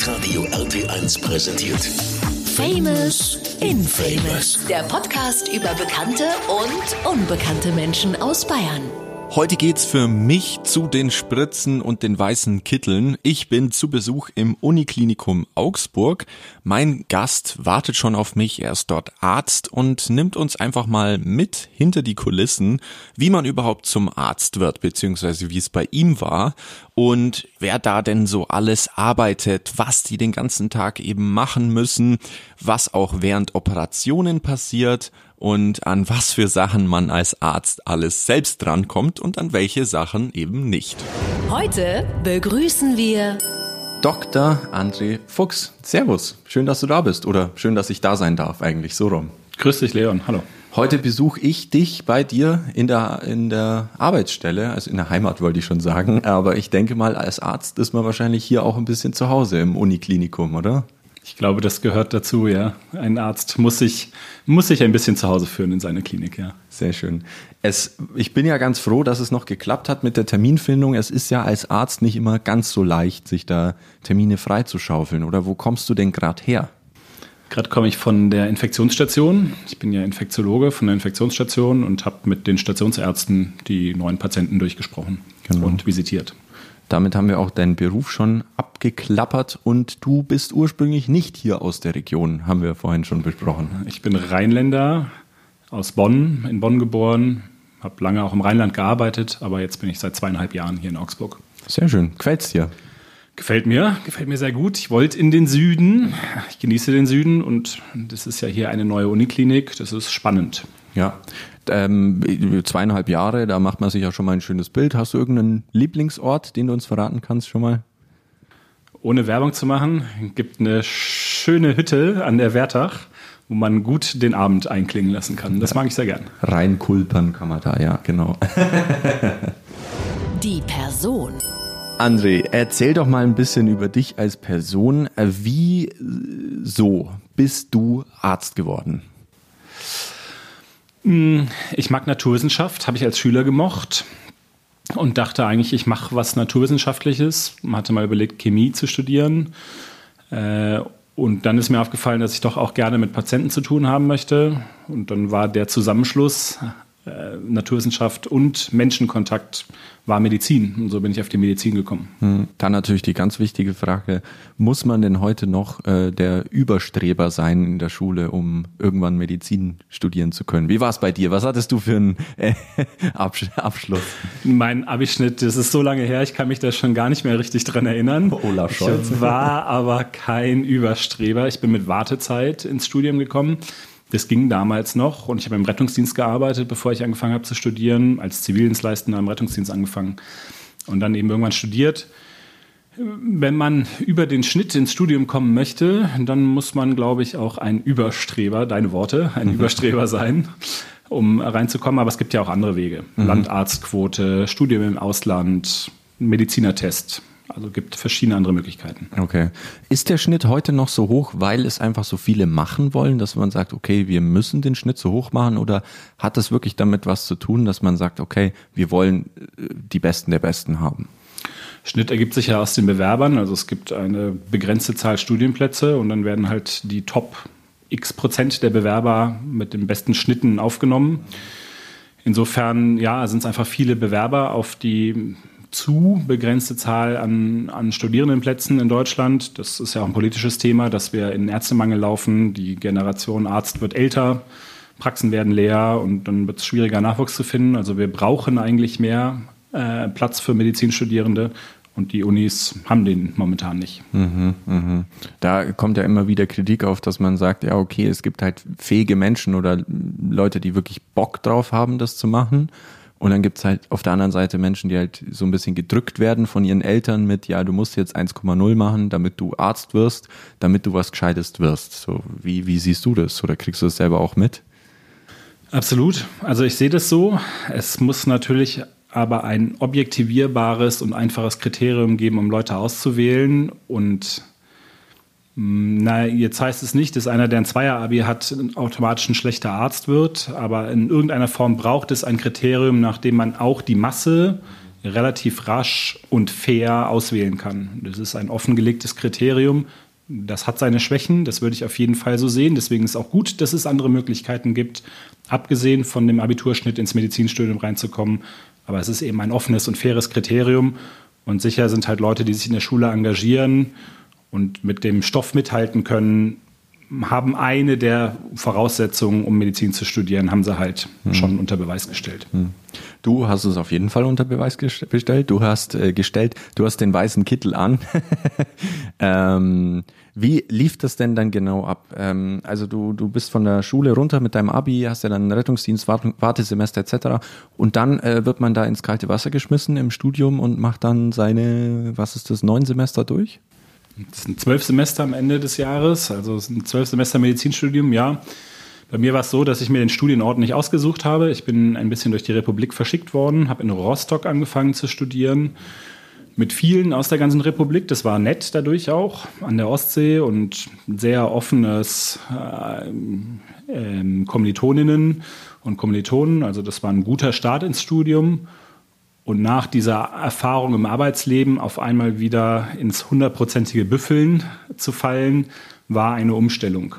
Hitradio RT1 präsentiert. Famous Infamous. Der Podcast über bekannte und unbekannte Menschen aus Bayern. Heute geht's für mich zu den Spritzen und den weißen Kitteln. Ich bin zu Besuch im Uniklinikum Augsburg. Mein Gast wartet schon auf mich. Er ist dort Arzt und nimmt uns einfach mal mit hinter die Kulissen, wie man überhaupt zum Arzt wird, beziehungsweise wie es bei ihm war und wer da denn so alles arbeitet, was die den ganzen Tag eben machen müssen, was auch während Operationen passiert und an was für Sachen man als Arzt alles selbst drankommt und an welche Sachen eben nicht. Heute begrüßen wir Dr. André Fuchs. Servus. Schön, dass du da bist oder schön, dass ich da sein darf eigentlich so rum. Grüß dich, Leon. Hallo. Heute besuche ich dich bei dir in der, in der Arbeitsstelle, also in der Heimat wollte ich schon sagen. Aber ich denke mal, als Arzt ist man wahrscheinlich hier auch ein bisschen zu Hause im Uniklinikum, oder? Ich glaube, das gehört dazu, ja. Ein Arzt muss sich, muss sich ein bisschen zu Hause führen in seine Klinik, ja. Sehr schön. Es, ich bin ja ganz froh, dass es noch geklappt hat mit der Terminfindung. Es ist ja als Arzt nicht immer ganz so leicht, sich da Termine freizuschaufeln. Oder wo kommst du denn gerade her? Gerade komme ich von der Infektionsstation. Ich bin ja Infektiologe von der Infektionsstation und habe mit den Stationsärzten die neuen Patienten durchgesprochen genau. und visitiert. Damit haben wir auch deinen Beruf schon abgeklappert und du bist ursprünglich nicht hier aus der Region, haben wir vorhin schon besprochen. Ich bin Rheinländer aus Bonn, in Bonn geboren, habe lange auch im Rheinland gearbeitet, aber jetzt bin ich seit zweieinhalb Jahren hier in Augsburg. Sehr schön. Quält's dir? Gefällt mir, gefällt mir sehr gut. Ich wollte in den Süden. Ich genieße den Süden und das ist ja hier eine neue Uniklinik. Das ist spannend. Ja, ähm, zweieinhalb Jahre, da macht man sich ja schon mal ein schönes Bild. Hast du irgendeinen Lieblingsort, den du uns verraten kannst schon mal? Ohne Werbung zu machen, gibt eine schöne Hütte an der Wertach, wo man gut den Abend einklingen lassen kann. Das mag ich sehr gern. Reinkulpern kann man da, ja, genau. Die Person. André, erzähl doch mal ein bisschen über dich als Person. Wie so bist du Arzt geworden? Hm, ich mag Naturwissenschaft, habe ich als Schüler gemocht und dachte eigentlich, ich mache was Naturwissenschaftliches. Hatte mal überlegt, Chemie zu studieren. Äh, und dann ist mir aufgefallen, dass ich doch auch gerne mit Patienten zu tun haben möchte. Und dann war der Zusammenschluss äh, Naturwissenschaft und Menschenkontakt war Medizin. Und so bin ich auf die Medizin gekommen. Hm. Dann natürlich die ganz wichtige Frage, muss man denn heute noch äh, der Überstreber sein in der Schule, um irgendwann Medizin studieren zu können? Wie war es bei dir? Was hattest du für einen äh, Abschluss? Mein Abischnitt, das ist so lange her, ich kann mich da schon gar nicht mehr richtig dran erinnern. Olaf Scholz. Ich war aber kein Überstreber. Ich bin mit Wartezeit ins Studium gekommen. Das ging damals noch und ich habe im Rettungsdienst gearbeitet, bevor ich angefangen habe zu studieren, als Zivildienstleistender im Rettungsdienst angefangen und dann eben irgendwann studiert. Wenn man über den Schnitt ins Studium kommen möchte, dann muss man, glaube ich, auch ein Überstreber, deine Worte, ein Überstreber sein, um reinzukommen. Aber es gibt ja auch andere Wege. Mhm. Landarztquote, Studium im Ausland, Medizinertest. Also gibt verschiedene andere Möglichkeiten. Okay. Ist der Schnitt heute noch so hoch, weil es einfach so viele machen wollen, dass man sagt, okay, wir müssen den Schnitt so hoch machen oder hat das wirklich damit was zu tun, dass man sagt, okay, wir wollen äh, die Besten der Besten haben? Schnitt ergibt sich ja aus den Bewerbern. Also es gibt eine begrenzte Zahl Studienplätze und dann werden halt die Top X Prozent der Bewerber mit den besten Schnitten aufgenommen. Insofern, ja, sind es einfach viele Bewerber auf die zu begrenzte Zahl an, an Studierendenplätzen in Deutschland. Das ist ja auch ein politisches Thema, dass wir in Ärztemangel laufen. Die Generation Arzt wird älter, Praxen werden leer und dann wird es schwieriger, Nachwuchs zu finden. Also wir brauchen eigentlich mehr äh, Platz für Medizinstudierende. Und die Unis haben den momentan nicht. Mhm, mh. Da kommt ja immer wieder Kritik auf, dass man sagt, ja, okay, es gibt halt fähige Menschen oder Leute, die wirklich Bock drauf haben, das zu machen. Und dann gibt's halt auf der anderen Seite Menschen, die halt so ein bisschen gedrückt werden von ihren Eltern mit, ja, du musst jetzt 1,0 machen, damit du Arzt wirst, damit du was Gescheites wirst. So, wie, wie siehst du das? Oder kriegst du das selber auch mit? Absolut. Also ich sehe das so. Es muss natürlich aber ein objektivierbares und einfaches Kriterium geben, um Leute auszuwählen. Und na, jetzt heißt es nicht, dass einer, der ein Zweier-Abi hat, automatisch ein schlechter Arzt wird, aber in irgendeiner Form braucht es ein Kriterium, nach dem man auch die Masse relativ rasch und fair auswählen kann. Das ist ein offengelegtes Kriterium. Das hat seine Schwächen, das würde ich auf jeden Fall so sehen. Deswegen ist auch gut, dass es andere Möglichkeiten gibt, abgesehen von dem Abiturschnitt ins Medizinstudium reinzukommen. Aber es ist eben ein offenes und faires Kriterium. Und sicher sind halt Leute, die sich in der Schule engagieren und mit dem Stoff mithalten können, haben eine der Voraussetzungen, um Medizin zu studieren, haben sie halt hm. schon unter Beweis gestellt. Hm. Du hast es auf jeden Fall unter Beweis gestellt. Du hast äh, gestellt, du hast den weißen Kittel an. ähm, wie lief das denn dann genau ab? Ähm, also du, du bist von der Schule runter mit deinem Abi, hast ja dann Rettungsdienst, Wartesemester etc. Und dann äh, wird man da ins kalte Wasser geschmissen im Studium und macht dann seine, was ist das, neun Semester durch? Das sind zwölf Semester am Ende des Jahres, also es sind zwölf Semester Medizinstudium, ja. Bei mir war es so, dass ich mir den Studienort nicht ausgesucht habe. Ich bin ein bisschen durch die Republik verschickt worden, habe in Rostock angefangen zu studieren. Mit vielen aus der ganzen Republik. Das war nett dadurch auch an der Ostsee und sehr offenes äh, äh, Kommilitoninnen und Kommilitonen. Also das war ein guter Start ins Studium und nach dieser Erfahrung im Arbeitsleben auf einmal wieder ins hundertprozentige Büffeln zu fallen, war eine Umstellung.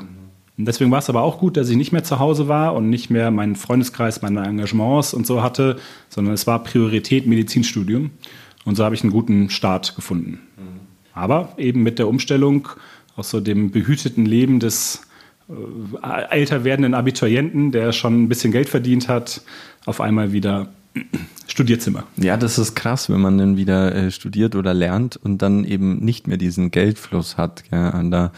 Und deswegen war es aber auch gut, dass ich nicht mehr zu Hause war und nicht mehr meinen Freundeskreis, meine Engagements und so hatte, sondern es war Priorität Medizinstudium. Und so habe ich einen guten Start gefunden. Aber eben mit der Umstellung aus so dem behüteten Leben des äh, älter werdenden Abiturienten, der schon ein bisschen Geld verdient hat, auf einmal wieder Studierzimmer. Ja, das ist krass, wenn man dann wieder äh, studiert oder lernt und dann eben nicht mehr diesen Geldfluss hat. Ja, da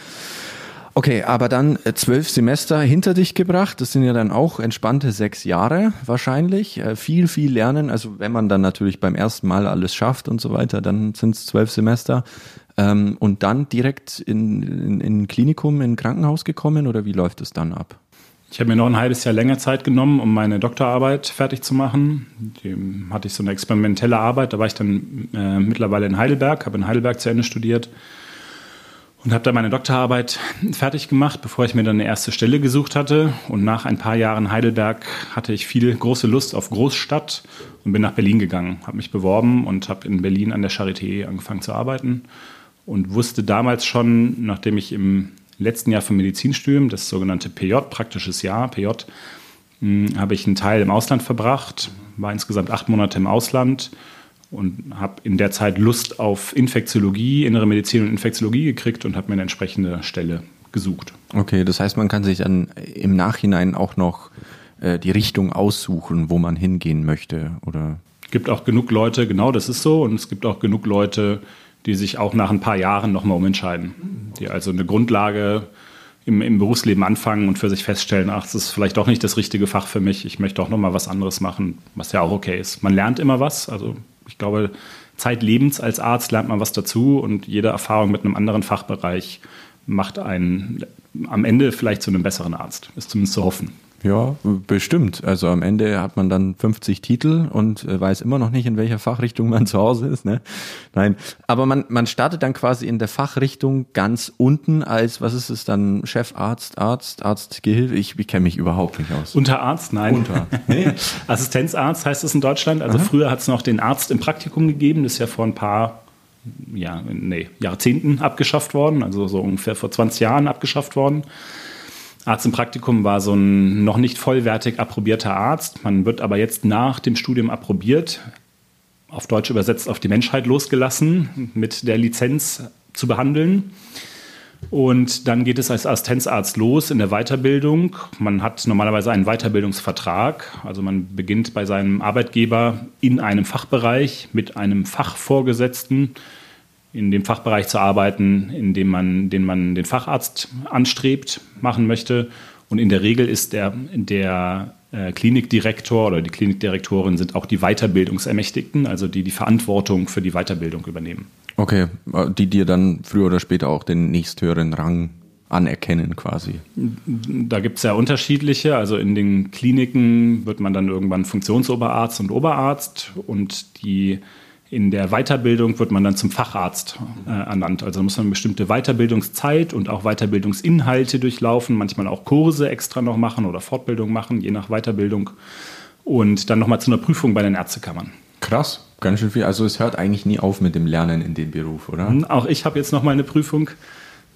Okay, aber dann äh, zwölf Semester hinter dich gebracht. Das sind ja dann auch entspannte sechs Jahre wahrscheinlich. Äh, viel, viel lernen. Also wenn man dann natürlich beim ersten Mal alles schafft und so weiter, dann sind es zwölf Semester. Ähm, und dann direkt in, in, in Klinikum, in Krankenhaus gekommen oder wie läuft es dann ab? Ich habe mir noch ein halbes Jahr länger Zeit genommen, um meine Doktorarbeit fertig zu machen. Die hatte ich so eine experimentelle Arbeit. Da war ich dann äh, mittlerweile in Heidelberg, habe in Heidelberg zu Ende studiert und habe da meine Doktorarbeit fertig gemacht, bevor ich mir dann eine erste Stelle gesucht hatte. Und nach ein paar Jahren Heidelberg hatte ich viel große Lust auf Großstadt und bin nach Berlin gegangen, habe mich beworben und habe in Berlin an der Charité angefangen zu arbeiten und wusste damals schon, nachdem ich im letzten Jahr vom Medizinstudium, das sogenannte PJ, praktisches Jahr, PJ, hm, habe ich einen Teil im Ausland verbracht, war insgesamt acht Monate im Ausland und habe in der Zeit Lust auf Infektiologie, innere Medizin und Infektiologie gekriegt und habe mir eine entsprechende Stelle gesucht. Okay, das heißt, man kann sich dann im Nachhinein auch noch äh, die Richtung aussuchen, wo man hingehen möchte, oder? Es gibt auch genug Leute, genau das ist so, und es gibt auch genug Leute, die sich auch nach ein paar Jahren nochmal umentscheiden. Die also eine Grundlage im, im, Berufsleben anfangen und für sich feststellen, ach, das ist vielleicht doch nicht das richtige Fach für mich, ich möchte auch nochmal was anderes machen, was ja auch okay ist. Man lernt immer was, also ich glaube, zeitlebens als Arzt lernt man was dazu und jede Erfahrung mit einem anderen Fachbereich macht einen am Ende vielleicht zu einem besseren Arzt, ist zumindest zu hoffen. Ja, bestimmt. Also am Ende hat man dann 50 Titel und äh, weiß immer noch nicht, in welcher Fachrichtung man zu Hause ist. Ne? Nein, aber man, man startet dann quasi in der Fachrichtung ganz unten als, was ist es dann, Chefarzt, Arzt, Arztgehilfe? Ich, ich kenne mich überhaupt nicht aus. Unterarzt, nein. Unter. Nee. Assistenzarzt heißt es in Deutschland. Also Aha. früher hat es noch den Arzt im Praktikum gegeben. Das ist ja vor ein paar ja, nee, Jahrzehnten abgeschafft worden, also so ungefähr vor 20 Jahren abgeschafft worden. Arzt im Praktikum war so ein noch nicht vollwertig approbierter Arzt. Man wird aber jetzt nach dem Studium approbiert, auf Deutsch übersetzt auf die Menschheit losgelassen, mit der Lizenz zu behandeln. Und dann geht es als Assistenzarzt los in der Weiterbildung. Man hat normalerweise einen Weiterbildungsvertrag. Also man beginnt bei seinem Arbeitgeber in einem Fachbereich mit einem Fachvorgesetzten in dem Fachbereich zu arbeiten, in dem man, den man den Facharzt anstrebt, machen möchte. Und in der Regel ist der, der äh, Klinikdirektor oder die Klinikdirektorin sind auch die Weiterbildungsermächtigten, also die die Verantwortung für die Weiterbildung übernehmen. Okay, die dir dann früher oder später auch den nächsthöheren Rang anerkennen quasi. Da gibt es ja unterschiedliche. Also in den Kliniken wird man dann irgendwann Funktionsoberarzt und Oberarzt und die in der Weiterbildung wird man dann zum Facharzt äh, ernannt. Also muss man eine bestimmte Weiterbildungszeit und auch Weiterbildungsinhalte durchlaufen, manchmal auch Kurse extra noch machen oder Fortbildung machen, je nach Weiterbildung. Und dann nochmal zu einer Prüfung bei den Ärztekammern. Krass, Ganz schön viel. Also es hört eigentlich nie auf mit dem Lernen in dem Beruf, oder? Hm, auch ich habe jetzt noch mal eine Prüfung,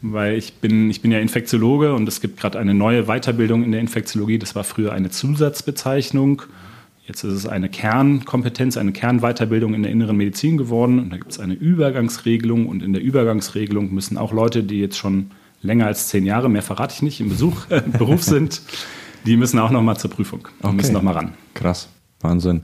weil ich bin, ich bin ja Infektiologe und es gibt gerade eine neue Weiterbildung in der Infektiologie. Das war früher eine Zusatzbezeichnung. Jetzt ist es eine Kernkompetenz, eine Kernweiterbildung in der inneren Medizin geworden. Und da gibt es eine Übergangsregelung. Und in der Übergangsregelung müssen auch Leute, die jetzt schon länger als zehn Jahre, mehr verrate ich nicht, im Besuch, äh, Beruf sind, die müssen auch noch mal zur Prüfung. Die Okay. müssen noch mal ran. Krass, Wahnsinn.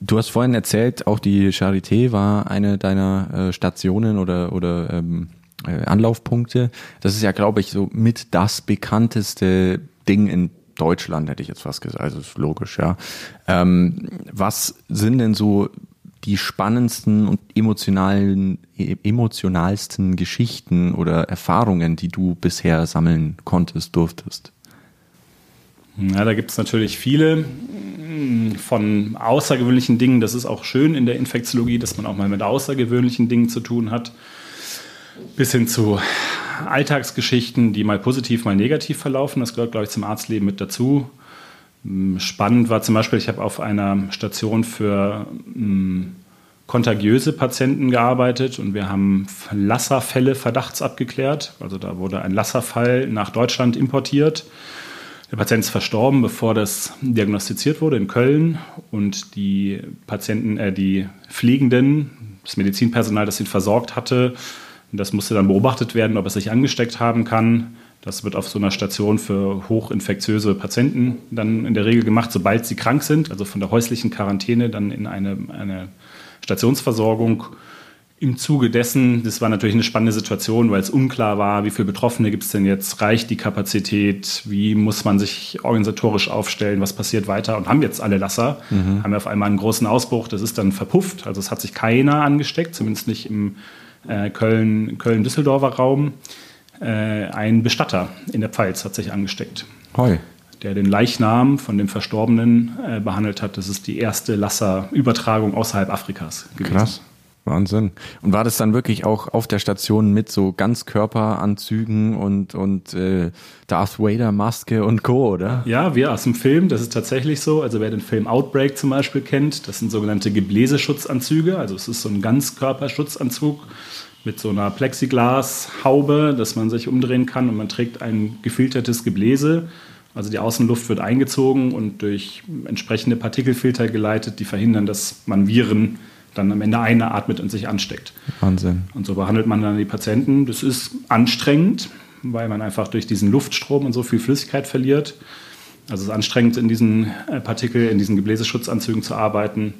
Du hast vorhin erzählt, auch die Charité war eine deiner äh, Stationen oder, oder ähm, äh, Anlaufpunkte. Das ist ja, glaube ich, so mit das bekannteste Ding in Deutschland, hätte ich jetzt fast gesagt. Also ist logisch, ja. Ähm, was sind denn so die spannendsten und emotionalen, e- emotionalsten Geschichten oder Erfahrungen, die du bisher sammeln konntest, durftest? Ja, da gibt es natürlich viele von außergewöhnlichen Dingen. Das ist auch schön in der Infektiologie, dass man auch mal mit außergewöhnlichen Dingen zu tun hat. Bis hin zu Alltagsgeschichten, die mal positiv, mal negativ verlaufen. Das gehört, glaube ich, zum Arztleben mit dazu. Mm, Spannend war zum Beispiel, ich habe auf einer Station für mm, kontagiöse Patienten gearbeitet und wir haben Lasserfälle verdachts abgeklärt. Also da wurde ein Lasserfall nach Deutschland importiert. Der Patient ist verstorben, bevor das diagnostiziert wurde in Köln und die Patienten, äh, die Pflegenden, das Medizinpersonal, das ihn versorgt hatte, das musste dann beobachtet werden, ob er sich angesteckt haben kann. Das wird auf so einer Station für hochinfektiöse Patienten dann in der Regel gemacht, sobald sie krank sind, also von der häuslichen Quarantäne dann in eine, eine Stationsversorgung. Im Zuge dessen, das war natürlich eine spannende Situation, weil es unklar war, wie viele Betroffene gibt es denn jetzt, reicht die Kapazität, wie muss man sich organisatorisch aufstellen, was passiert weiter und haben jetzt alle Lasser, haben wir auf einmal einen großen Ausbruch, das ist dann verpufft, also es hat sich keiner angesteckt, zumindest nicht im äh, Köln, Köln-Düsseldorfer Raum. Äh, ein Bestatter in der Pfalz hat sich angesteckt Hoi. der den Leichnam von dem Verstorbenen äh, behandelt hat. Das ist die erste Lasser-Übertragung außerhalb Afrikas gewesen. Krass. Wahnsinn. Und war das dann wirklich auch auf der Station mit so Ganzkörperanzügen und, und äh, Darth Vader Maske und Co., oder? Ja, wir aus dem Film, das ist tatsächlich so. Also wer den Film Outbreak zum Beispiel kennt, das sind sogenannte Gebläseschutzanzüge. Also es ist so ein Ganzkörperschutzanzug mit so einer Plexiglashaube, dass man sich umdrehen kann und man trägt ein gefiltertes Gebläse. Also die Außenluft wird eingezogen und durch entsprechende Partikelfilter geleitet, die verhindern, dass man Viren dann am Ende einatmet und sich ansteckt. Wahnsinn. Und so behandelt man dann die Patienten. Das ist anstrengend, weil man einfach durch diesen Luftstrom und so viel Flüssigkeit verliert. Also es ist anstrengend, in diesen äh, Partikel, in diesen Gebläseschutzanzügen zu arbeiten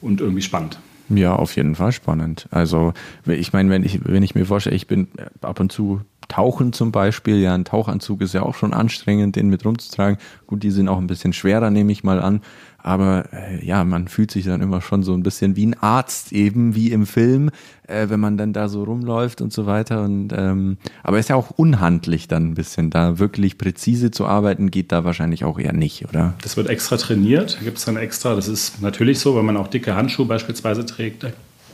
und irgendwie spannend. Ja, auf jeden Fall spannend. Also, ich meine, wenn ich, wenn ich mir vorstelle, ich bin ab und zu tauchen zum Beispiel, ja, ein Tauchanzug ist ja auch schon anstrengend, den mit rumzutragen. Gut, die sind auch ein bisschen schwerer, nehme ich mal an. Aber äh, ja, man fühlt sich dann immer schon so ein bisschen wie ein Arzt, eben wie im Film, äh, wenn man dann da so rumläuft und so weiter. Und ähm, aber ist ja auch unhandlich dann ein bisschen. Da wirklich präzise zu arbeiten, geht da wahrscheinlich auch eher nicht, oder? Das wird extra trainiert. Da gibt es dann extra, das ist natürlich so, wenn man auch dicke Handschuhe beispielsweise trägt.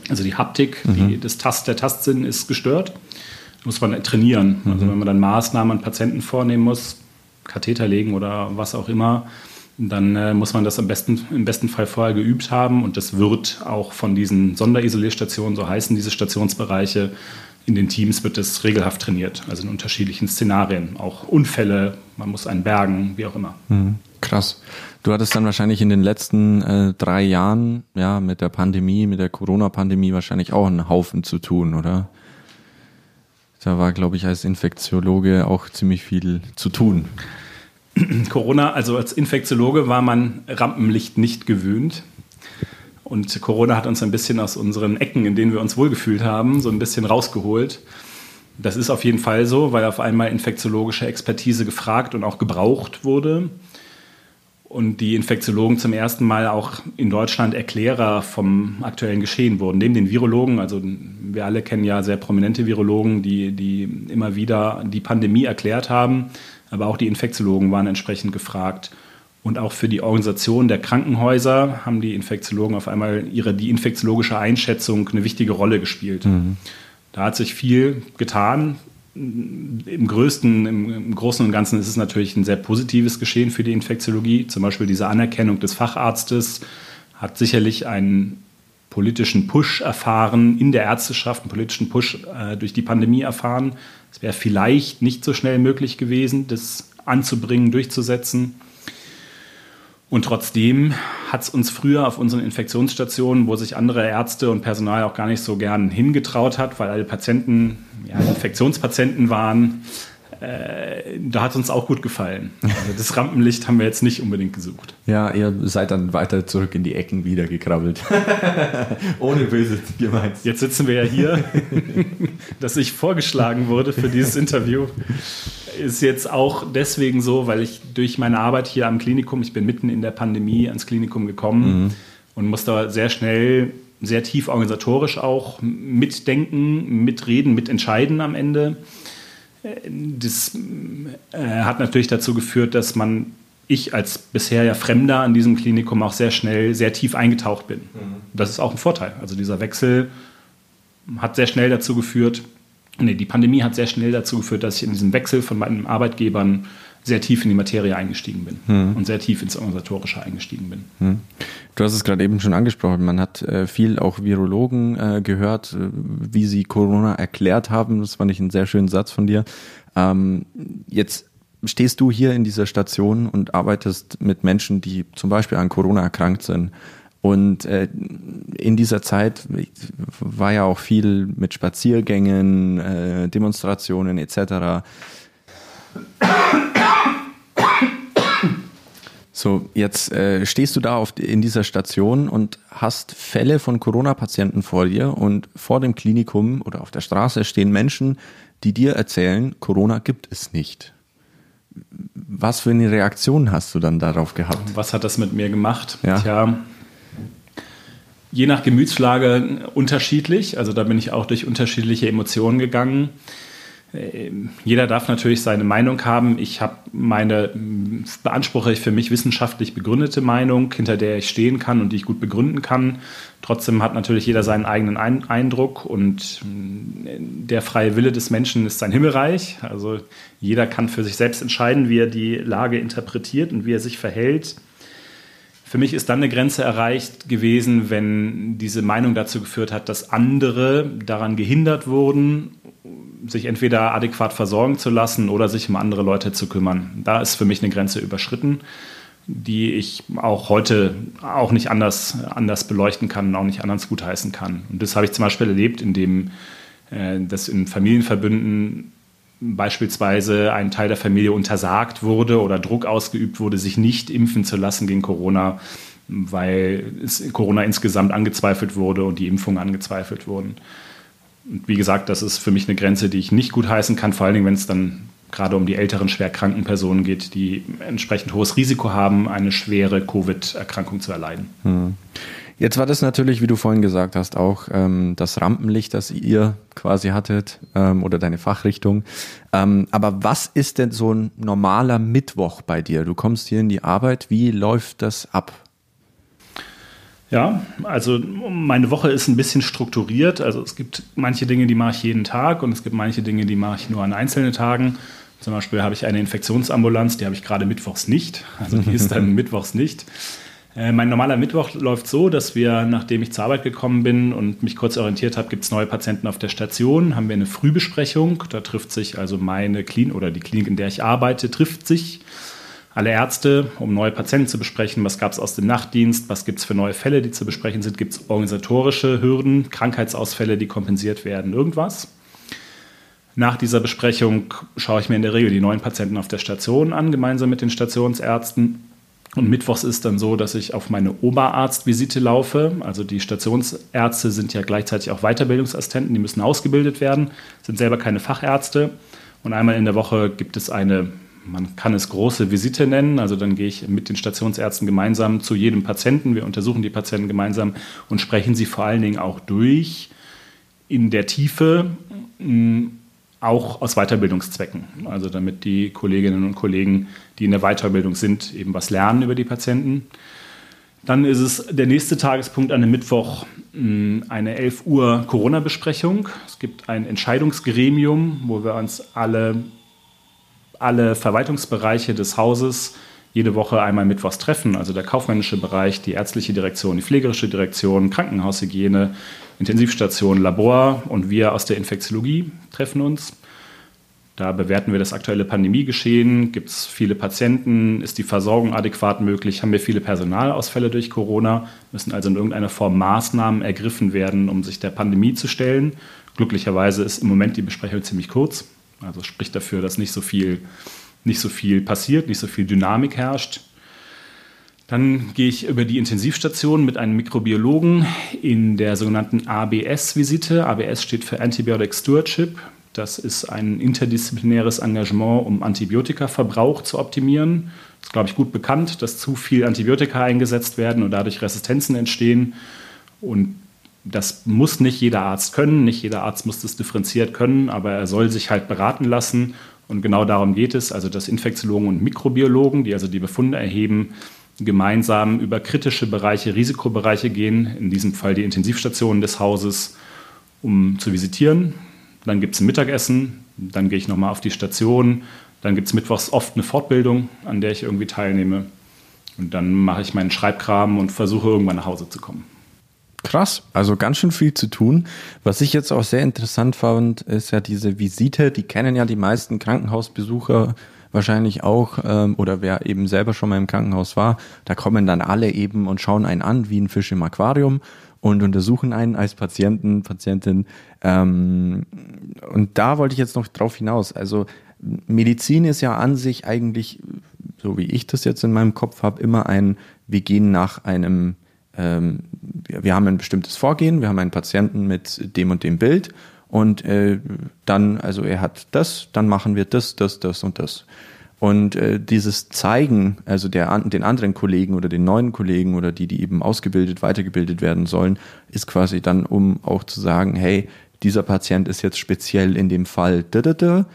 Also die Haptik, die, das Tast, der Tastsinn ist gestört. Muss man trainieren. Also wenn man dann Maßnahmen an Patienten vornehmen muss, Katheter legen oder was auch immer, dann äh, muss man das am besten, im besten Fall vorher geübt haben. Und das wird auch von diesen Sonderisolierstationen, so heißen diese Stationsbereiche, in den Teams wird das regelhaft trainiert. Also in unterschiedlichen Szenarien. Auch Unfälle, man muss einen bergen, wie auch immer. Krass. Du hattest dann wahrscheinlich in den letzten äh, drei Jahren, ja, mit der Pandemie, mit der Corona-Pandemie wahrscheinlich auch einen Haufen zu tun, oder? Da war, glaube ich, als Infektiologe auch ziemlich viel zu tun. Corona, also als Infektiologe war man Rampenlicht nicht gewöhnt. Und Corona hat uns ein bisschen aus unseren Ecken, in denen wir uns wohlgefühlt haben, so ein bisschen rausgeholt. Das ist auf jeden Fall so, weil auf einmal infektiologische Expertise gefragt und auch gebraucht wurde. Und die Infektiologen zum ersten Mal auch in Deutschland Erklärer vom aktuellen Geschehen wurden. Neben den Virologen, also wir alle kennen ja sehr prominente Virologen, die, die immer wieder die Pandemie erklärt haben, aber auch die Infektiologen waren entsprechend gefragt. Und auch für die Organisation der Krankenhäuser haben die Infektiologen auf einmal ihre, die infektiologische Einschätzung eine wichtige Rolle gespielt. Da hat sich viel getan. Im größten, im, im Großen und Ganzen ist es natürlich ein sehr positives Geschehen für die Infektiologie. Zum Beispiel diese Anerkennung des Facharztes hat sicherlich einen politischen Push erfahren, in der Ärzteschaft einen politischen Push äh, durch die Pandemie erfahren. Es wäre vielleicht nicht so schnell möglich gewesen, das anzubringen, durchzusetzen. Und trotzdem hat es uns früher auf unseren Infektionsstationen, wo sich andere Ärzte und Personal auch gar nicht so gern hingetraut hat, weil alle Patienten ja, Infektionspatienten waren, äh, da hat uns auch gut gefallen. Also das Rampenlicht haben wir jetzt nicht unbedingt gesucht. Ja, ihr seid dann weiter zurück in die Ecken wieder gekrabbelt. Ohne böse gemeint. Jetzt sitzen wir ja hier, dass ich vorgeschlagen wurde für dieses Interview. Ist jetzt auch deswegen so, weil ich durch meine Arbeit hier am Klinikum, ich bin mitten in der Pandemie ans Klinikum gekommen mhm. und musste sehr schnell sehr tief organisatorisch auch mitdenken, mitreden, mitentscheiden am Ende das äh, hat natürlich dazu geführt, dass man, ich als bisher ja Fremder an diesem Klinikum auch sehr schnell, sehr tief eingetaucht bin. Mhm. Das ist auch ein Vorteil. Also dieser Wechsel hat sehr schnell dazu geführt, nee, die Pandemie hat sehr schnell dazu geführt, dass ich in diesem Wechsel von meinen Arbeitgebern sehr tief in die Materie eingestiegen bin hm. und sehr tief ins Organisatorische eingestiegen bin. Hm. Du hast es gerade eben schon angesprochen. Man hat äh, viel auch Virologen äh, gehört, äh, wie sie Corona erklärt haben. Das fand ich einen sehr schönen Satz von dir. Ähm, jetzt stehst du hier in dieser Station und arbeitest mit Menschen, die zum Beispiel an Corona erkrankt sind. Und äh, in dieser Zeit war ja auch viel mit Spaziergängen, äh, Demonstrationen etc. So, jetzt äh, stehst du da auf, in dieser Station und hast Fälle von Corona-Patienten vor dir und vor dem Klinikum oder auf der Straße stehen Menschen, die dir erzählen, Corona gibt es nicht. Was für eine Reaktion hast du dann darauf gehabt? Was hat das mit mir gemacht? Ja. Tja, je nach Gemütslage unterschiedlich. Also da bin ich auch durch unterschiedliche Emotionen gegangen. Ähm, jeder darf natürlich seine Meinung haben. Ich habe meine, beanspruche ich für mich wissenschaftlich begründete Meinung, hinter der ich stehen kann und die ich gut begründen kann. Trotzdem hat natürlich jeder seinen eigenen Eindruck und äh, der freie Wille des Menschen ist sein Himmelreich. Also jeder kann für sich selbst entscheiden, wie er die Lage interpretiert und wie er sich verhält. Für mich ist dann eine Grenze erreicht gewesen, wenn diese Meinung dazu geführt hat, dass andere daran gehindert wurden sich entweder adäquat versorgen zu lassen oder sich um andere Leute zu kümmern. Da ist für mich eine Grenze überschritten, die ich auch heute auch nicht anders, anders beleuchten kann und auch nicht anders gutheißen kann. Und das habe ich zum Beispiel erlebt, indem äh, das in Familienverbünden beispielsweise ein Teil der Familie untersagt wurde oder Druck ausgeübt wurde, sich nicht impfen zu lassen gegen Corona, weil Corona insgesamt angezweifelt wurde und die Impfungen angezweifelt wurden. Wie gesagt, das ist für mich eine Grenze, die ich nicht gut heißen kann, vor allen Dingen, wenn es dann gerade um die älteren, schwerkranken Personen geht, die entsprechend hohes Risiko haben, eine schwere Covid-Erkrankung zu erleiden. Hm. Jetzt war das natürlich, wie du vorhin gesagt hast, auch ähm, das Rampenlicht, das ihr quasi hattet ähm, oder deine Fachrichtung. Ähm, aber was ist denn so ein normaler Mittwoch bei dir? Du kommst hier in die Arbeit, wie läuft das ab? Ja, also meine Woche ist ein bisschen strukturiert. Also es gibt manche Dinge, die mache ich jeden Tag und es gibt manche Dinge, die mache ich nur an einzelnen Tagen. Zum Beispiel habe ich eine Infektionsambulanz, die habe ich gerade mittwochs nicht. Also die ist dann mittwochs nicht. Äh, mein normaler Mittwoch läuft so, dass wir, nachdem ich zur Arbeit gekommen bin und mich kurz orientiert habe, gibt es neue Patienten auf der Station, haben wir eine Frühbesprechung. Da trifft sich also meine Klinik oder die Klinik, in der ich arbeite, trifft sich alle Ärzte, um neue Patienten zu besprechen. Was gab es aus dem Nachtdienst? Was gibt es für neue Fälle, die zu besprechen sind? Gibt es organisatorische Hürden, Krankheitsausfälle, die kompensiert werden? Irgendwas? Nach dieser Besprechung schaue ich mir in der Regel die neuen Patienten auf der Station an, gemeinsam mit den Stationsärzten. Und mittwochs ist dann so, dass ich auf meine Oberarztvisite laufe. Also die Stationsärzte sind ja gleichzeitig auch Weiterbildungsassistenten, die müssen ausgebildet werden, sind selber keine Fachärzte. Und einmal in der Woche gibt es eine man kann es große Visite nennen. Also dann gehe ich mit den Stationsärzten gemeinsam zu jedem Patienten. Wir untersuchen die Patienten gemeinsam und sprechen sie vor allen Dingen auch durch in der Tiefe, mm, auch aus Weiterbildungszwecken. Also damit die Kolleginnen und Kollegen, die in der Weiterbildung sind, eben was lernen über die Patienten. Dann ist es der nächste Tagespunkt an dem Mittwoch mm, eine 11 Uhr Corona-Besprechung. Es gibt ein Entscheidungsgremium, wo wir uns alle alle Verwaltungsbereiche des Hauses jede Woche einmal mittwochs treffen, also der kaufmännische Bereich, die ärztliche Direktion, die pflegerische Direktion, Krankenhaushygiene, Intensivstation, Labor und wir aus der Infektiologie treffen uns. Da bewerten wir das aktuelle Pandemiegeschehen. Gibt es viele Patienten? Ist die Versorgung adäquat möglich? Haben wir viele Personalausfälle durch Corona? Müssen also in irgendeiner Form Maßnahmen ergriffen werden, um sich der Pandemie zu stellen? Glücklicherweise ist im Moment die Besprechung ziemlich kurz. Also spricht dafür, dass nicht so viel, nicht so viel passiert, nicht so viel Dynamik herrscht. Dann gehe ich über die Intensivstation mit einem Mikrobiologen in der sogenannten ABS-Visite. ABS steht für Antibiotic Stewardship. Das ist ein interdisziplinäres Engagement, um Antibiotikaverbrauch zu optimieren. Das ist, glaube ich, gut bekannt, dass zu viel Antibiotika eingesetzt werden und dadurch Resistenzen entstehen. Und das muss nicht jeder Arzt können, nicht jeder Arzt muss das differenziert können, aber er soll sich halt beraten lassen. Und genau darum geht es, also dass Infektiologen und Mikrobiologen, die also die Befunde erheben, gemeinsam über kritische Bereiche, Risikobereiche gehen, in diesem Fall die Intensivstationen des Hauses, um zu visitieren, dann gibt es ein Mittagessen, dann gehe ich nochmal auf die Station, dann gibt es mittwochs oft eine Fortbildung, an der ich irgendwie teilnehme. Und dann mache ich meinen Schreibkram und versuche irgendwann nach Hause zu kommen. Krass, also ganz schön viel zu tun. Was ich jetzt auch sehr interessant fand, ist ja diese Visite. Die kennen ja die meisten Krankenhausbesucher wahrscheinlich auch ähm, oder wer eben selber schon mal im Krankenhaus war. Da kommen dann alle eben und schauen einen an wie ein Fisch im Aquarium und untersuchen einen als Patienten, Patientin. Ähm, und da wollte ich jetzt noch drauf hinaus. Also Medizin ist ja an sich eigentlich, so wie ich das jetzt in meinem Kopf habe, immer ein, wir gehen nach einem, ähm, wir haben ein bestimmtes Vorgehen, wir haben einen Patienten mit dem und dem Bild und äh, dann, also er hat das, dann machen wir das, das, das und das. Und äh, dieses Zeigen, also der, den anderen Kollegen oder den neuen Kollegen oder die, die eben ausgebildet, weitergebildet werden sollen, ist quasi dann, um auch zu sagen, hey, dieser Patient ist jetzt speziell in dem Fall da, da, da,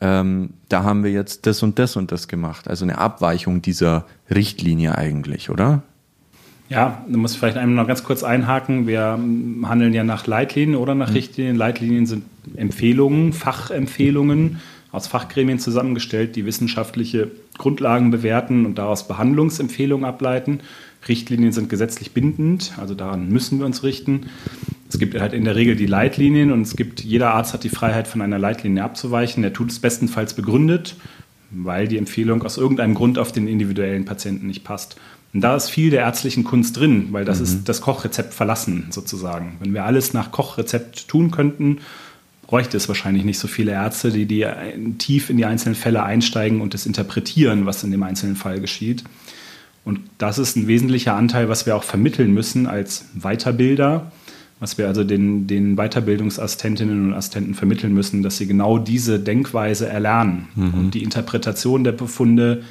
ähm, da haben wir jetzt das und das und das gemacht. Also eine Abweichung dieser Richtlinie eigentlich, oder? Ja, da muss ich vielleicht einmal noch ganz kurz einhaken. Wir handeln ja nach Leitlinien oder nach mhm. Richtlinien. Leitlinien sind Empfehlungen, Fachempfehlungen aus Fachgremien zusammengestellt, die wissenschaftliche Grundlagen bewerten und daraus Behandlungsempfehlungen ableiten. Richtlinien sind gesetzlich bindend, also daran müssen wir uns richten. Es gibt halt in der Regel die Leitlinien und es gibt, jeder Arzt hat die Freiheit, von einer Leitlinie abzuweichen. Er tut es bestenfalls begründet, weil die Empfehlung aus irgendeinem Grund auf den individuellen Patienten nicht passt. Und da ist viel der ärztlichen Kunst drin, weil das mhm. ist das Kochrezept verlassen sozusagen. Wenn wir alles nach Kochrezept tun könnten, bräuchte es wahrscheinlich nicht so viele Ärzte, die, die tief in die einzelnen Fälle einsteigen und das interpretieren, was in dem einzelnen Fall geschieht. Und das ist ein wesentlicher Anteil, was wir auch vermitteln müssen als Weiterbilder, was wir also den, den Weiterbildungsassistentinnen und Assistenten vermitteln müssen, dass sie genau diese Denkweise erlernen mhm. und die Interpretation der Befunde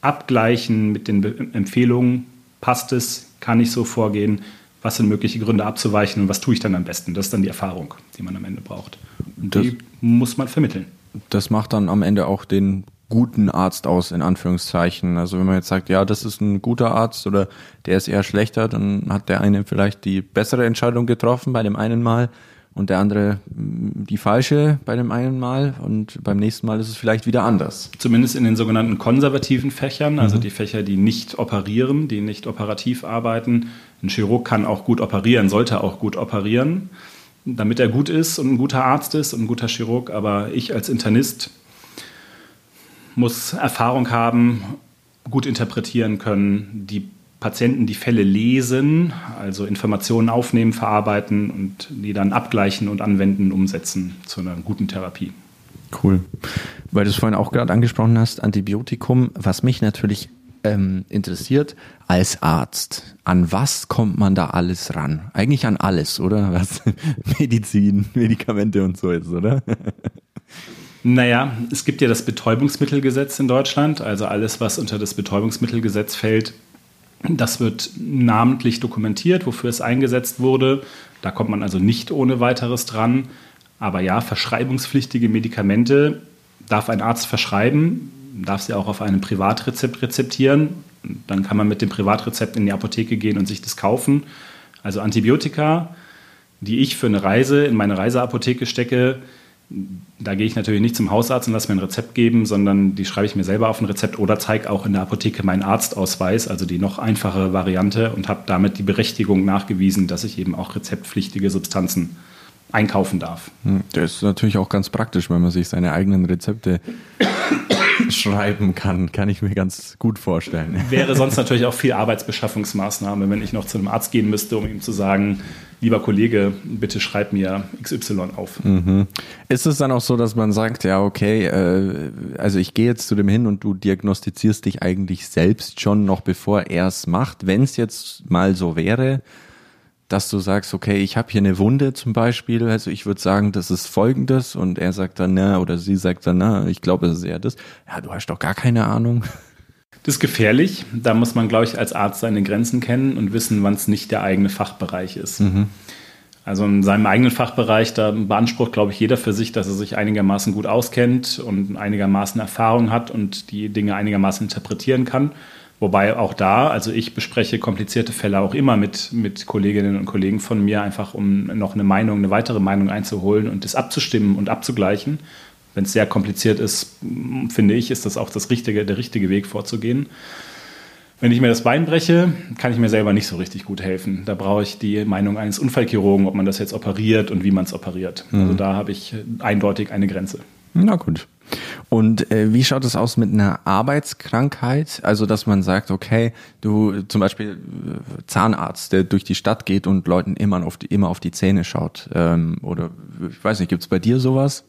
abgleichen mit den Be Empfehlungen. Passt es? Kann ich so vorgehen? Was sind mögliche Gründe abzuweichen und was tue ich dann am besten? Das ist dann die Erfahrung, die man am Ende braucht. Und das, die muss man vermitteln. Das macht dann am Ende auch den guten Arzt aus, in Anführungszeichen. Also wenn man jetzt sagt, ja, das ist ein guter Arzt oder der ist eher schlechter, dann hat der eine vielleicht die bessere Entscheidung getroffen bei dem einen Mal und der andere mm, die falsche bei dem einen Mal und beim nächsten Mal ist es vielleicht wieder anders. Zumindest in den sogenannten konservativen Fächern, also mhm. die Fächer, die nicht operieren, die nicht operativ arbeiten. Ein Chirurg kann auch gut operieren, sollte auch gut operieren damit er gut ist und ein guter Arzt ist und ein guter Chirurg. Aber ich als Internist muss Erfahrung haben, gut interpretieren können, die Patienten die Fälle lesen, also Informationen aufnehmen, verarbeiten und die dann abgleichen und anwenden, umsetzen zu einer guten Therapie. Cool. Weil du es vorhin auch gerade angesprochen hast, Antibiotikum, was mich natürlich ähm, interessiert, als Arzt, an was kommt man da alles ran? Eigentlich an alles, oder? Was Medizin, Medikamente und so ist, oder? Naja, es gibt ja das Betäubungsmittelgesetz in Deutschland, also alles, was unter das Betäubungsmittelgesetz fällt, das wird namentlich dokumentiert, wofür es eingesetzt wurde. Da kommt man also nicht ohne weiteres dran. Aber ja, verschreibungspflichtige Medikamente darf ein Arzt verschreiben, darf sie auch auf einem Privatrezept rezeptieren. Dann kann man mit dem Privatrezept in die Apotheke gehen und sich das kaufen. Also Antibiotika, die ich für eine Reise in meine Reiseapotheke stecke, Da gehe ich natürlich nicht zum Hausarzt und lasse mir ein Rezept geben, sondern die schreibe ich mir selber auf ein Rezept oder zeige auch in der Apotheke meinen Arztausweis, also die noch einfache Variante und habe damit die Berechtigung nachgewiesen, dass ich eben auch rezeptpflichtige Substanzen einkaufen darf. Hm, das ist natürlich auch ganz praktisch, wenn man sich seine eigenen Rezepte schreiben kann, kann ich mir ganz gut vorstellen. Wäre sonst natürlich auch viel Arbeitsbeschaffungsmaßnahme, wenn ich noch zu einem Arzt gehen müsste, um ihm zu sagen, lieber Kollege, bitte schreib mir XY auf. Mhm. Ist es dann auch so, dass man sagt, ja, okay, äh, also ich gehe jetzt zu dem hin und du diagnostizierst dich eigentlich selbst schon noch bevor er es macht, wenn es jetzt mal so wäre, dass du sagst, okay, ich habe hier eine Wunde zum Beispiel, also ich würde sagen, das ist folgendes und er sagt dann, na, oder sie sagt dann, na, ich glaube, es ist eher das. Ja, du hast doch gar keine Ahnung. Das ist gefährlich. Da muss man, glaube ich, als Arzt seine Grenzen kennen und wissen, wann es nicht der eigene Fachbereich ist. Mhm. Also in seinem eigenen Fachbereich, da beansprucht, glaube ich, jeder für sich, dass er sich einigermaßen gut auskennt und einigermaßen Erfahrung hat und die Dinge einigermaßen interpretieren kann. Wobei auch da, also ich bespreche komplizierte Fälle auch immer mit, mit Kolleginnen und Kollegen von mir, einfach um noch eine Meinung, eine weitere Meinung einzuholen und das abzustimmen und abzugleichen. Wenn es sehr kompliziert ist, finde ich, ist das auch das richtige, der richtige Weg vorzugehen. Wenn ich mir das Bein breche, kann ich mir selber nicht so richtig gut helfen. Da brauche ich die Meinung eines Unfallchirurgen, ob man das jetzt operiert und wie man es operiert. Also mhm. Also da habe ich eindeutig eine Grenze. Na gut. Und äh, wie schaut es aus mit einer Arbeitskrankheit? Also, dass man sagt, okay, du zum Beispiel äh, Zahnarzt, der durch die Stadt geht und Leuten immer auf die, immer auf die Zähne schaut. Ähm, oder ich weiß nicht, gibt es bei dir sowas?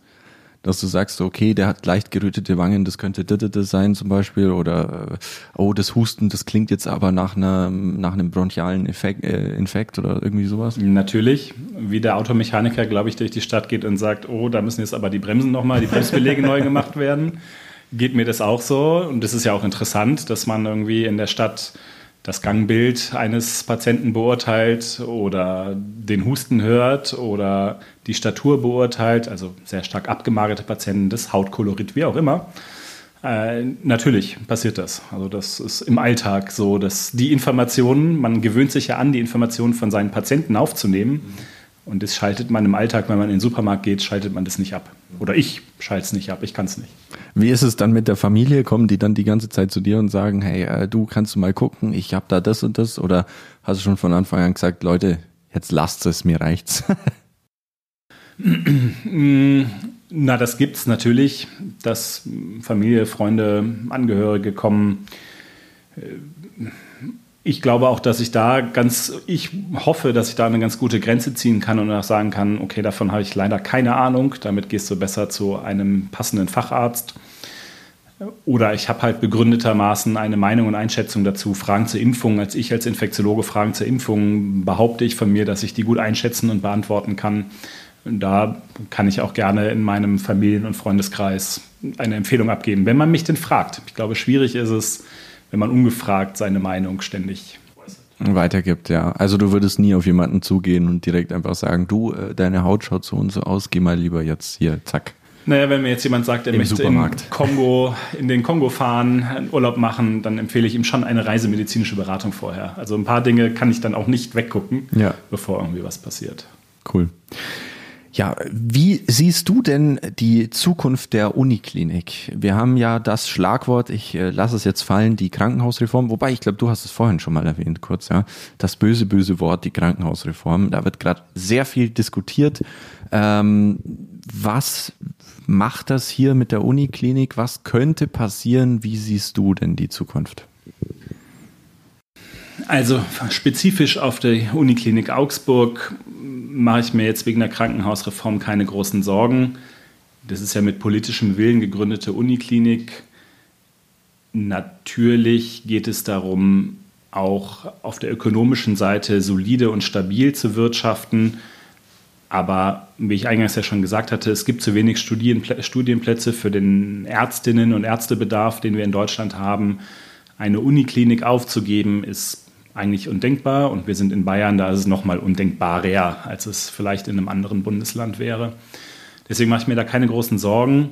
Dass du sagst, okay, der hat leicht gerötete Wangen, das könnte sein zum Beispiel, oder äh, oh, das Husten, das klingt jetzt aber nach, einer, nach einem bronchialen Effekt, äh, Infekt oder irgendwie sowas? Natürlich, wie der Automechaniker, glaube ich, durch die Stadt geht und sagt, oh, da müssen jetzt aber die Bremsen nochmal, die Bremsbelege neu gemacht werden. Geht mir das auch so und das ist ja auch interessant, dass man irgendwie in der Stadt das Gangbild eines Patienten beurteilt oder den Husten hört oder die Statur beurteilt, also sehr stark abgemagerte Patienten, das Hautkolorit, wie auch immer. Äh, natürlich passiert das. Also das ist im Alltag so, dass die Informationen, man gewöhnt sich ja an, die Informationen von seinen Patienten aufzunehmen. Mhm und das schaltet man im Alltag, wenn man in den Supermarkt geht, schaltet man das nicht ab. Oder ich schalte es nicht ab, ich kann es nicht. Wie ist es dann mit der Familie? Kommen die dann die ganze Zeit zu dir und sagen, hey, äh, du kannst du mal gucken, ich habe da das und das? Oder hast du schon von Anfang an gesagt, Leute, jetzt lasst es, mir reicht's? Na, das gibt's natürlich, dass Familie, Freunde, Angehörige kommen ich glaube auch, dass ich da ganz, ich hoffe, dass ich da eine ganz gute Grenze ziehen kann und auch sagen kann, okay, davon habe ich leider keine Ahnung, damit gehst du besser zu einem passenden Facharzt. Oder ich habe halt begründetermaßen eine Meinung und Einschätzung dazu. Fragen zur Impfung, als ich als Infektiologe Fragen zur Impfung behaupte ich von mir, dass ich die gut einschätzen und beantworten kann. Da kann ich auch gerne in meinem Familien- und Freundeskreis eine Empfehlung abgeben, wenn man mich denn fragt. Ich glaube, schwierig ist es, wenn man ungefragt seine Meinung ständig äußert. weitergibt, ja. Also du würdest nie auf jemanden zugehen und direkt einfach sagen, du, äh, deine Haut schaut so und so aus, geh mal lieber jetzt hier, zack. Naja, wenn mir jetzt jemand sagt, er Im möchte Supermarkt. in Kongo, in den Kongo fahren, einen Urlaub machen, dann empfehle ich ihm schon eine reisemedizinische Beratung vorher. Also ein paar Dinge kann ich dann auch nicht weggucken, ja. bevor irgendwie was passiert. Cool. Ja, wie siehst du denn die Zukunft der Uniklinik? Wir haben ja das Schlagwort, ich äh, lasse es jetzt fallen, die Krankenhausreform, wobei ich glaube, du hast es vorhin schon mal erwähnt, kurz, ja. Das böse, böse Wort, die Krankenhausreform. Da wird gerade sehr viel diskutiert. Ähm, was macht das hier mit der Uniklinik? Was könnte passieren? Wie siehst du denn die Zukunft? Also spezifisch auf der Uniklinik Augsburg mache ich mir jetzt wegen der Krankenhausreform keine großen Sorgen. Das ist ja mit politischem Willen gegründete Uniklinik. Natürlich geht es darum, auch auf der ökonomischen Seite solide und stabil zu wirtschaften. Aber wie ich eingangs ja schon gesagt hatte, es gibt zu wenig Studienplätze für den Ärztinnen- und Ärztebedarf, den wir in Deutschland haben. Eine Uniklinik aufzugeben, ist eigentlich undenkbar und wir sind in Bayern, da ist es nochmal undenkbarer, als es vielleicht in einem anderen Bundesland wäre. Deswegen mache ich mir da keine großen Sorgen.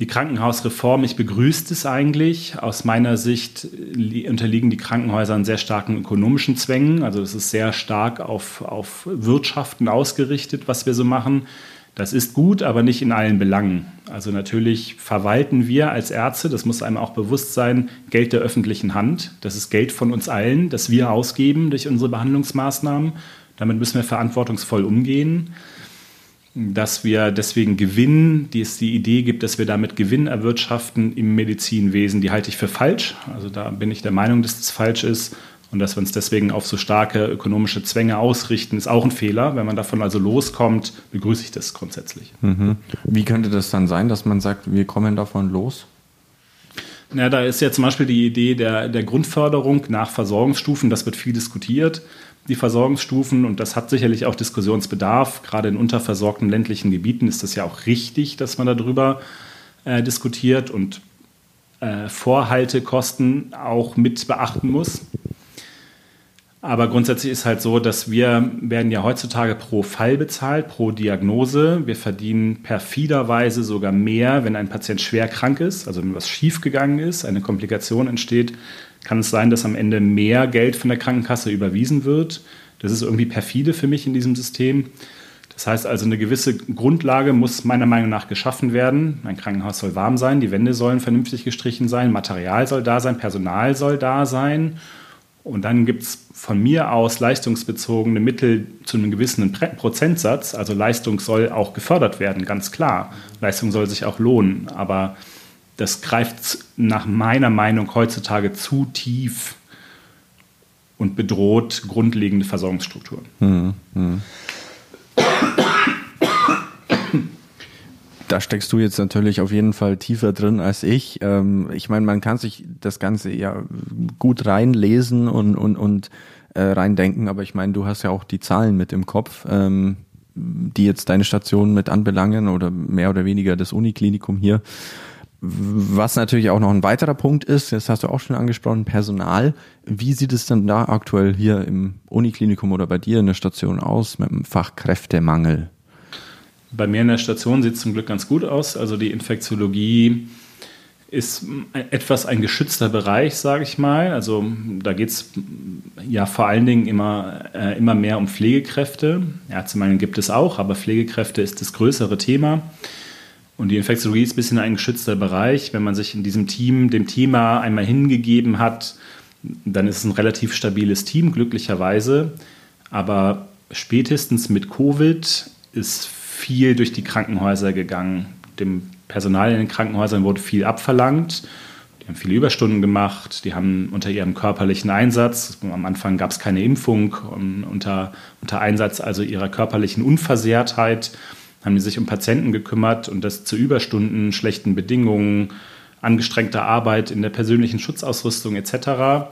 Die Krankenhausreform, ich begrüße es eigentlich. Aus meiner Sicht unterliegen die Krankenhäuser an sehr starken ökonomischen Zwängen. Also es ist sehr stark auf, auf Wirtschaften ausgerichtet, was wir so machen. Das ist gut, aber nicht in allen Belangen. Also natürlich verwalten wir als Ärzte, das muss einem auch bewusst sein, Geld der öffentlichen Hand. Das ist Geld von uns allen, das wir ausgeben durch unsere Behandlungsmaßnahmen. Damit müssen wir verantwortungsvoll umgehen. Dass wir deswegen Gewinn, die es die Idee gibt, dass wir damit Gewinn erwirtschaften im Medizinwesen, die halte ich für falsch. Also da bin ich der Meinung, dass das falsch ist. Und dass wir uns deswegen auf so starke ökonomische Zwänge ausrichten, ist auch ein Fehler. Wenn man davon also loskommt, begrüße ich das grundsätzlich. Mhm. Wie könnte das dann sein, dass man sagt, wir kommen davon los? Ja, da ist ja zum Beispiel die Idee der, der Grundförderung nach Versorgungsstufen. Das wird viel diskutiert, die Versorgungsstufen. Und das hat sicherlich auch Diskussionsbedarf. Gerade in unterversorgten ländlichen Gebieten ist das ja auch richtig, dass man darüber äh, diskutiert und äh, Vorhaltekosten auch mit beachten muss. Aber grundsätzlich ist halt so, dass wir werden ja heutzutage pro Fall bezahlt, pro Diagnose. Wir verdienen perfiderweise sogar mehr, wenn ein Patient schwer krank ist, also wenn was schiefgegangen ist, eine Komplikation entsteht, kann es sein, dass am Ende mehr Geld von der Krankenkasse überwiesen wird. Das ist irgendwie perfide für mich in diesem System. Das heißt also, eine gewisse Grundlage muss meiner Meinung nach geschaffen werden. Ein Krankenhaus soll warm sein, die Wände sollen vernünftig gestrichen sein, Material soll da sein, Personal soll da sein. Und dann gibt es von mir aus leistungsbezogene Mittel zu einem gewissen Prozentsatz. Also Leistung soll auch gefördert werden, ganz klar. Leistung soll sich auch lohnen. Aber das greift nach meiner Meinung heutzutage zu tief und bedroht grundlegende Versorgungsstrukturen. Mhm. Mhm. Da steckst du jetzt natürlich auf jeden Fall tiefer drin als ich. Ähm, ich meine, man kann sich das Ganze ja gut reinlesen und, und, und äh, reindenken, aber ich meine, du hast ja auch die Zahlen mit im Kopf, ähm, die jetzt deine Station mit anbelangen oder mehr oder weniger das Uniklinikum hier. Was natürlich auch noch ein weiterer Punkt ist, das hast du auch schon angesprochen, Personal. Wie sieht es denn da aktuell hier im Uniklinikum oder bei dir in der Station aus mit dem Fachkräftemangel? Bei mir in der Station sieht es zum Glück ganz gut aus. Also die Infektiologie ist etwas ein geschützter Bereich, sage ich mal. Also da geht es ja vor allen Dingen immer, äh, immer mehr um Pflegekräfte. Ärztemangel gibt es auch, aber Pflegekräfte ist das größere Thema. Und die Infektiologie ist ein bisschen ein geschützter Bereich. Wenn man sich in diesem Team dem Thema einmal hingegeben hat, dann ist es ein relativ stabiles Team, glücklicherweise. Aber spätestens mit Covid ist viel durch die Krankenhäuser gegangen. Dem Personal in den Krankenhäusern wurde viel abverlangt. Die haben viele Überstunden gemacht, die haben unter ihrem körperlichen Einsatz, am Anfang gab es keine Impfung, unter, unter Einsatz also ihrer körperlichen Unversehrtheit, haben die sich um Patienten gekümmert und das zu Überstunden, schlechten Bedingungen, angestrengter Arbeit in der persönlichen Schutzausrüstung etc.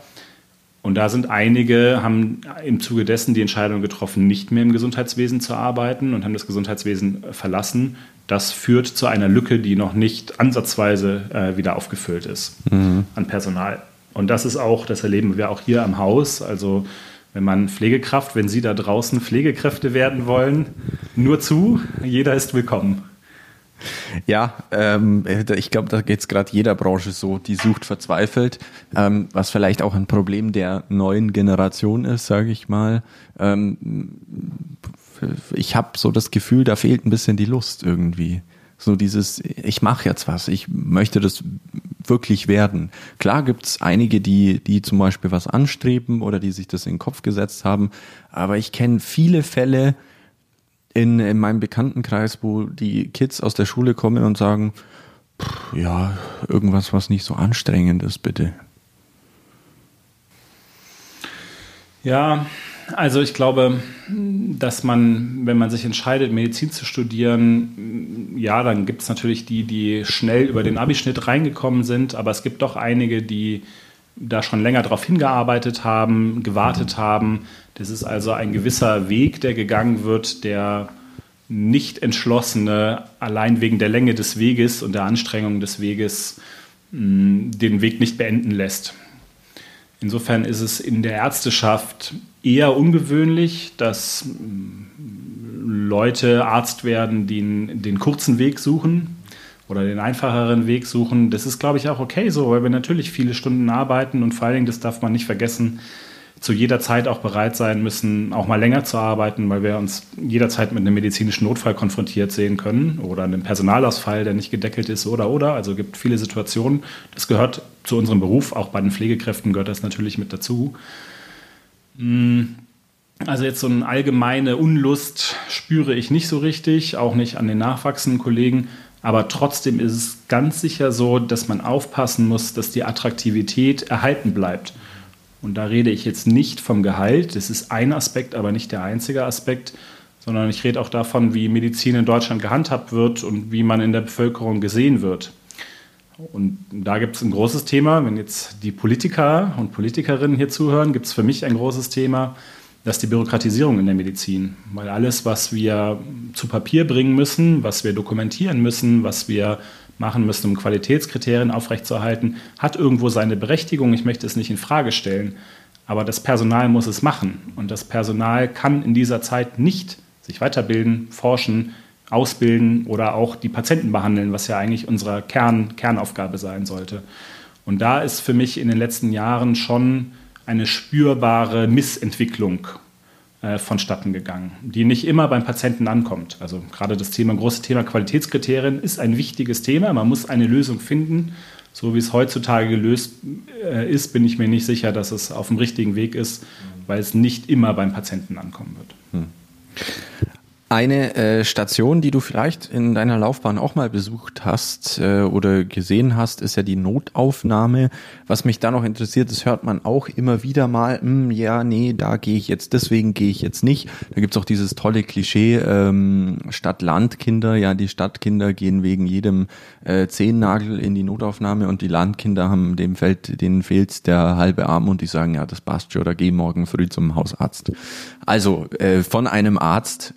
Und da sind einige, haben im Zuge dessen die Entscheidung getroffen, nicht mehr im Gesundheitswesen zu arbeiten und haben das Gesundheitswesen verlassen. Das führt zu einer Lücke, die noch nicht ansatzweise äh, wieder aufgefüllt ist mhm. an Personal. Und das ist auch, das erleben wir auch hier am Haus. Also wenn man Pflegekraft, wenn Sie da draußen Pflegekräfte werden wollen, nur zu, jeder ist willkommen. Ja, ähm, ich glaube, da geht es gerade jeder Branche so, die sucht verzweifelt, ähm, was vielleicht auch ein Problem der neuen Generation ist, sage ich mal. Ähm, ich habe so das Gefühl, da fehlt ein bisschen die Lust irgendwie. So dieses, ich mache jetzt was, ich möchte das wirklich werden. Klar gibt's einige, die, die zum Beispiel was anstreben oder die sich das in den Kopf gesetzt haben, aber ich kenne viele Fälle, in, in meinem Bekanntenkreis, wo die Kids aus der Schule kommen und sagen, pff, ja, irgendwas, was nicht so anstrengend ist, bitte. Ja, also ich glaube, dass man, wenn man sich entscheidet, Medizin zu studieren, ja, dann gibt es natürlich die, die schnell über den Abischnitt reingekommen sind, aber es gibt doch einige, die da schon länger darauf hingearbeitet haben, gewartet haben. Das ist also ein gewisser Weg, der gegangen wird, der nicht entschlossene allein wegen der Länge des Weges und der Anstrengung des Weges mm, den Weg nicht beenden lässt. Insofern ist es in der Ärzteschaft eher ungewöhnlich, dass mm, Leute Arzt werden, die den kurzen Weg suchen, oder den einfacheren Weg suchen. Das ist, glaube ich, auch okay so, weil wir natürlich viele Stunden arbeiten und vor allen Dingen, das darf man nicht vergessen, zu jeder Zeit auch bereit sein müssen, auch mal länger zu arbeiten, weil wir uns jederzeit mit einem medizinischen Notfall konfrontiert sehen können oder einem Personalausfall, der nicht gedeckelt ist oder oder. Also gibt viele Situationen. Das gehört zu unserem Beruf, auch bei den Pflegekräften gehört das natürlich mit dazu. Hm, also jetzt so eine allgemeine Unlust spüre ich nicht so richtig, auch nicht an den nachwachsenden Kollegen. Aber trotzdem ist es ganz sicher so, dass man aufpassen muss, dass die Attraktivität erhalten bleibt. Und da rede ich jetzt nicht vom Gehalt, das ist ein Aspekt, aber nicht der einzige Aspekt, sondern ich rede auch davon, wie Medizin in Deutschland gehandhabt wird und wie man in der Bevölkerung gesehen wird. Und da gibt es ein großes Thema. Wenn jetzt die Politiker und Politikerinnen hier zuhören, gibt es für mich ein großes Thema, das ist die Bürokratisierung in der Medizin. Weil alles, was wir zu Papier bringen müssen, was wir dokumentieren müssen, was wir machen müssen, um Qualitätskriterien aufrechtzuerhalten, hat irgendwo seine Berechtigung. Ich möchte es nicht in Frage stellen. Aber das Personal muss es machen. Und das Personal kann in dieser Zeit nicht sich weiterbilden, forschen, ausbilden oder auch die Patienten behandeln, was ja eigentlich unsere Kern, Kernaufgabe sein sollte. Und da ist für mich in den letzten Jahren schon eine spürbare Missentwicklung äh, vonstatten gegangen, die nicht immer beim Patienten ankommt. Also gerade das Thema, große Thema Qualitätskriterien ist ein wichtiges Thema. Man muss eine Lösung finden. So wie es heutzutage gelöst äh, ist, bin ich mir nicht sicher, dass es auf dem richtigen Weg ist, weil es nicht immer beim Patienten ankommen wird. Hm. Eine äh, Station, die du vielleicht in deiner Laufbahn auch mal besucht hast äh, oder gesehen hast, ist ja die Notaufnahme. Was mich da noch interessiert, das hört man auch immer wieder mal, hm, ja, nee, da gehe ich jetzt, deswegen gehe ich jetzt nicht. Da gibt's auch dieses tolle Klischee, ähm, Stadt-Land-Kinder, ja, die Stadtkinder gehen wegen jedem äh, Zehennagel in die Notaufnahme und die Landkinder haben dem Feld, denen fehlt der halbe Arm und die sagen, ja, das passt schon, oder geh morgen früh zum Hausarzt. Also äh, von einem Arzt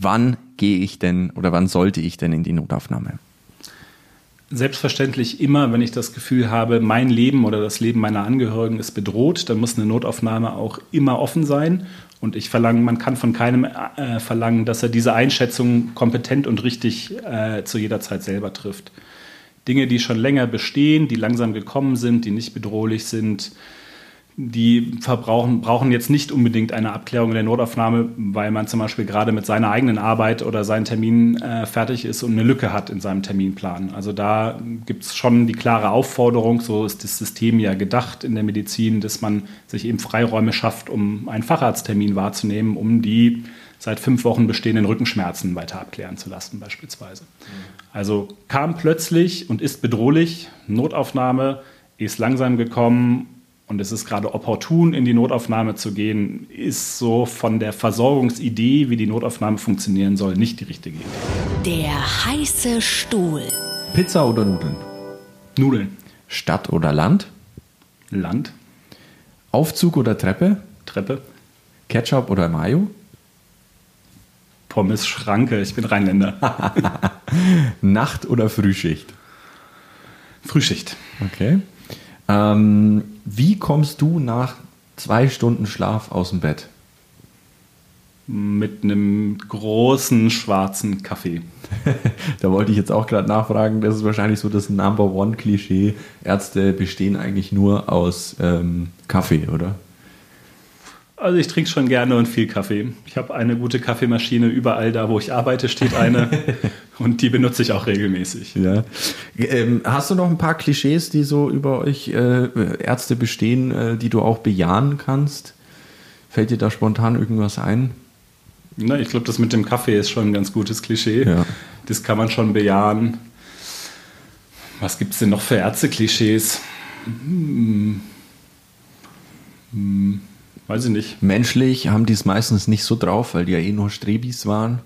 wann gehe ich denn oder wann sollte ich denn in die Notaufnahme? Selbstverständlich immer, wenn ich das Gefühl habe, mein Leben oder das Leben meiner Angehörigen ist bedroht, dann muss eine Notaufnahme auch immer offen sein. Und ich verlange, man kann von keinem äh, verlangen, dass er diese Einschätzung kompetent und richtig äh, zu jeder Zeit selber trifft. Dinge, die schon länger bestehen, die langsam gekommen sind, die nicht bedrohlich sind, die verbrauchen, brauchen jetzt nicht unbedingt eine Abklärung in der Notaufnahme, weil man zum Beispiel gerade mit seiner eigenen Arbeit oder seinen Termin äh, fertig ist und eine Lücke hat in seinem Terminplan. Also da gibt es schon die klare Aufforderung, so ist das System ja gedacht in der Medizin, dass man sich eben Freiräume schafft, um einen Facharzttermin wahrzunehmen, um die seit fünf Wochen bestehenden Rückenschmerzen weiter abklären zu lassen beispielsweise. Also kam plötzlich und ist bedrohlich, Notaufnahme ist langsam gekommen und es ist gerade opportun, in die Notaufnahme zu gehen, ist so von der Versorgungsidee, wie die Notaufnahme funktionieren soll, nicht die richtige Idee. Der heiße Stuhl. Pizza oder Nudeln? Nudeln. Stadt oder Land? Land. Aufzug oder Treppe? Treppe. Ketchup oder Mayo? Pommes Schranke, ich bin Rheinländer. Nacht oder Frühschicht? Frühschicht. Okay. Ähm, wie kommst du nach zwei Stunden Schlaf aus dem Bett? Mit einem großen schwarzen Kaffee. da wollte ich jetzt auch gerade nachfragen. Das ist wahrscheinlich so das Number One Klischee. Ärzte bestehen eigentlich nur aus ähm, Kaffee, oder? Also ich trinke schon gerne und viel Kaffee. Ich habe eine gute Kaffeemaschine überall da, wo ich arbeite, steht eine und die benutze ich auch regelmäßig. Ja. Ähm, hast du noch ein paar Klischees, die so über euch äh, Ärzte bestehen, äh, die du auch bejahen kannst? Fällt dir da spontan irgendwas ein? Na, ich glaube, das mit dem Kaffee ist schon ein ganz gutes Klischee. Ja. Das kann man schon bejahen. Was gibt es denn noch für Ärzte-Klischees? Hm. Hm. Weiß ich nicht. Menschlich haben die es meistens nicht so drauf, weil die ja eh nur Strebis waren.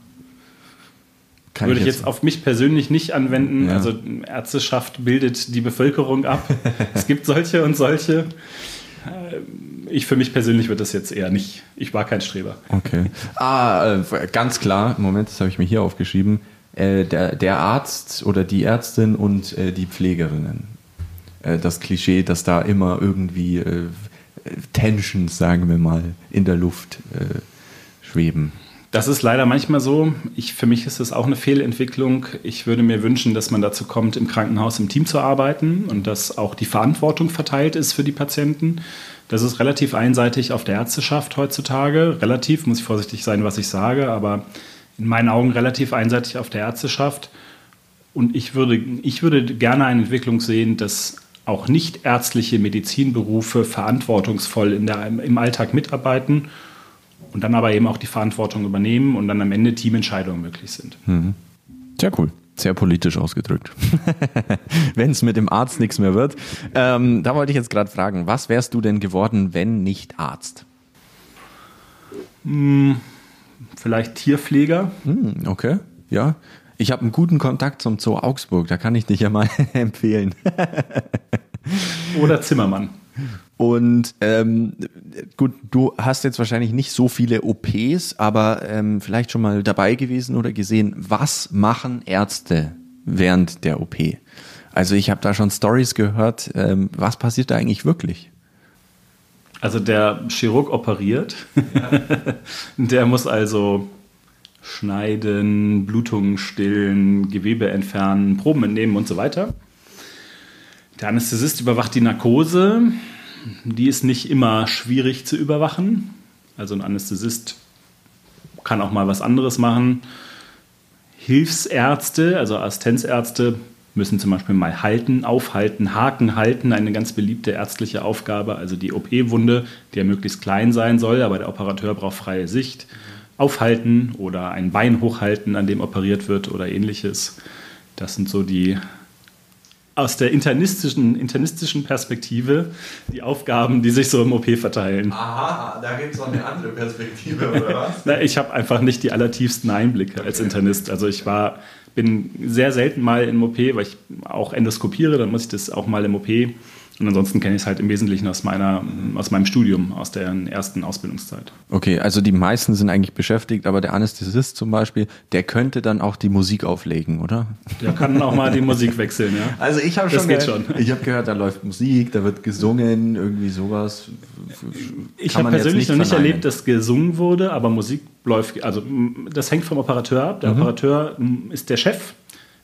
Kann Würde ich jetzt, auf mich persönlich nicht anwenden. Ja. Also Ärzteschaft bildet die Bevölkerung ab. es gibt solche und solche. Äh, ich für mich persönlich würde das jetzt eher nicht. Ich war kein Streber. Okay. Ah, äh, ganz klar. Moment, das habe ich mir hier aufgeschrieben. Äh, der, der Arzt oder die Ärztin und die Pflegerinnen. Das Klischee, dass da immer irgendwie Tensions, sagen wir mal, in der Luft schweben. Das ist leider manchmal so. Ich, für mich ist das auch eine Fehlentwicklung. Ich würde mir wünschen, dass man dazu kommt, im Krankenhaus im Team zu arbeiten und dass auch die Verantwortung verteilt ist für die Patienten. Das ist relativ einseitig auf der Ärzteschaft heutzutage. Relativ, muss ich vorsichtig sein, was ich sage, aber in meinen Augen relativ einseitig auf der Ärzteschaft. Und ich würde, ich würde gerne eine Entwicklung sehen, dass auch nicht ärztliche Medizinberufe verantwortungsvoll der, im Alltag mitarbeiten und dann aber eben auch die Verantwortung übernehmen und dann am Ende Teamentscheidungen möglich sind. Mhm. Sehr cool. Sehr politisch ausgedrückt. wenn es mit dem Arzt nichts mehr wird. Ähm, da wollte ich jetzt gerade fragen, was wärst du denn geworden, wenn nicht Arzt? Hm, vielleicht Tierpfleger. Hm, okay, ja. Ich habe einen guten Kontakt zum Zoo Augsburg, da kann ich dich ja mal empfehlen. Oder Zimmermann. Und ähm, gut, du hast jetzt wahrscheinlich nicht so viele OPs, aber ähm, vielleicht schon mal dabei gewesen oder gesehen, was machen Ärzte während der OP? Also ich habe da schon Stories gehört. Ähm, was passiert da eigentlich wirklich? Also der Chirurg operiert. Ja. der muss also schneiden, Blutungen stillen, Gewebe entfernen, Proben entnehmen und so weiter. Der Anästhesist überwacht die Narkose. Die ist nicht immer schwierig zu überwachen. Also ein Anästhesist kann auch mal was anderes machen. Hilfsärzte, also Assistenzärzte, müssen zum Beispiel mal halten, aufhalten, Haken halten, eine ganz beliebte ärztliche Aufgabe. Also die OP-Wunde, die ja möglichst klein sein soll, aber der Operateur braucht freie Sicht. Aufhalten oder ein Bein hochhalten, an dem operiert wird oder ähnliches. Das sind so die aus der internistischen, internistischen Perspektive die Aufgaben, die sich so im OP verteilen. Aha, da gibt es noch eine andere Perspektive, oder was? Na, ich habe einfach nicht die allertiefsten Einblicke okay. als Internist. Also ich war, bin sehr selten mal im OP, weil ich auch endoskopiere, dann muss ich das auch mal im OP und ansonsten kenne ich es halt im Wesentlichen aus, meiner, aus meinem Studium, aus der ersten Ausbildungszeit. Okay, also die meisten sind eigentlich beschäftigt, aber der Anästhesist zum Beispiel, der könnte dann auch die Musik auflegen, oder? Der kann auch mal die Musik wechseln, ja. Also ich habe schon, gehört, schon. Ich habe gehört, da läuft Musik, da wird gesungen, irgendwie sowas. Ich habe persönlich noch nicht erlebt, dass gesungen wurde, aber Musik läuft, also das hängt vom Operateur ab. Der mhm. Operateur ist der Chef,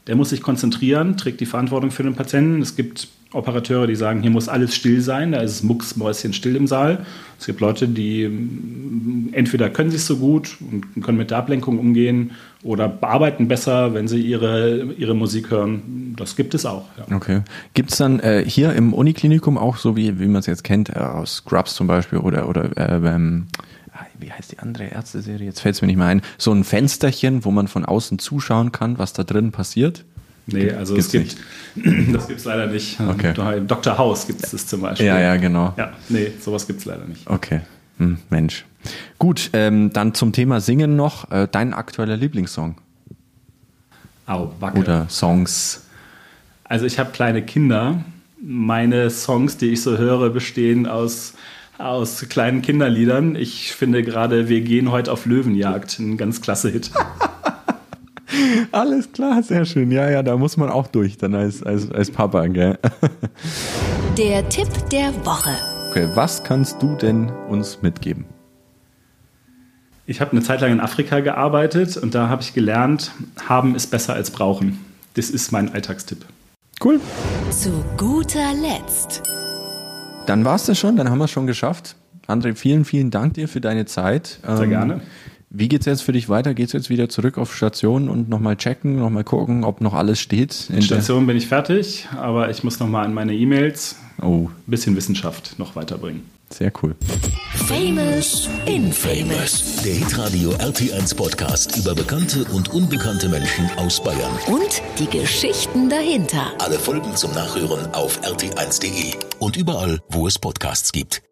der muss sich konzentrieren, trägt die Verantwortung für den Patienten. Es gibt Operateure, die sagen, hier muss alles still sein, da ist es mucksmäuschen still im Saal. Es gibt Leute, die mm, entweder können sich so gut und können mit der Ablenkung umgehen oder bearbeiten besser, wenn sie ihre, ihre Musik hören. Das gibt es auch. Ja. Okay. Gibt es dann äh, hier im Uniklinikum auch so, wie, wie man es jetzt kennt, äh, aus Scrubs zum Beispiel oder, oder äh, ähm, ah, wie heißt die andere Ärzte-Serie? Jetzt fällt es mir nicht mehr ein. So ein Fensterchen, wo man von außen zuschauen kann, was da drin passiert? Nee, also gibt's es gibt, nicht. das gibt es leider nicht. Okay. Dr. House gibt es das zum Beispiel. Ja, ja, genau. Ja, nee, sowas gibt es leider nicht. Okay, hm, Mensch. Gut, ähm, dann zum Thema Singen noch. Äh, dein aktueller Lieblingssong? Au, Backe. Oder Songs? Also ich habe kleine Kinder. Meine Songs, die ich so höre, bestehen aus aus kleinen Kinderliedern. Ich finde gerade, wir gehen heute auf Löwenjagd, ein ganz klasse Hit. Alles klar, sehr schön. Ja, ja, da muss man auch durch, dann als, als, als Papa, gell? Der Tipp der Woche. Okay, was kannst du denn uns mitgeben? Ich habe eine Zeit lang in Afrika gearbeitet und da habe ich gelernt, haben ist besser als brauchen. Das ist mein Alltagstipp. Cool. Zu guter Letzt. Dann war es das schon, dann haben wir es schon geschafft. André, vielen, vielen Dank dir für deine Zeit. Sehr ähm, gerne. Wie geht es jetzt für dich weiter? Geht es jetzt wieder zurück auf Station und nochmal checken, nochmal gucken, ob noch alles steht? In Station bin ich fertig, aber ich muss nochmal an meine E-Mails oh. ein bisschen Wissenschaft noch weiterbringen. Sehr cool. Famous Infamous. Der Hitradio RT1 Podcast über bekannte und unbekannte Menschen aus Bayern. Und die Geschichten dahinter. Alle Folgen zum Nachhören auf rt1.de und überall, wo es Podcasts gibt.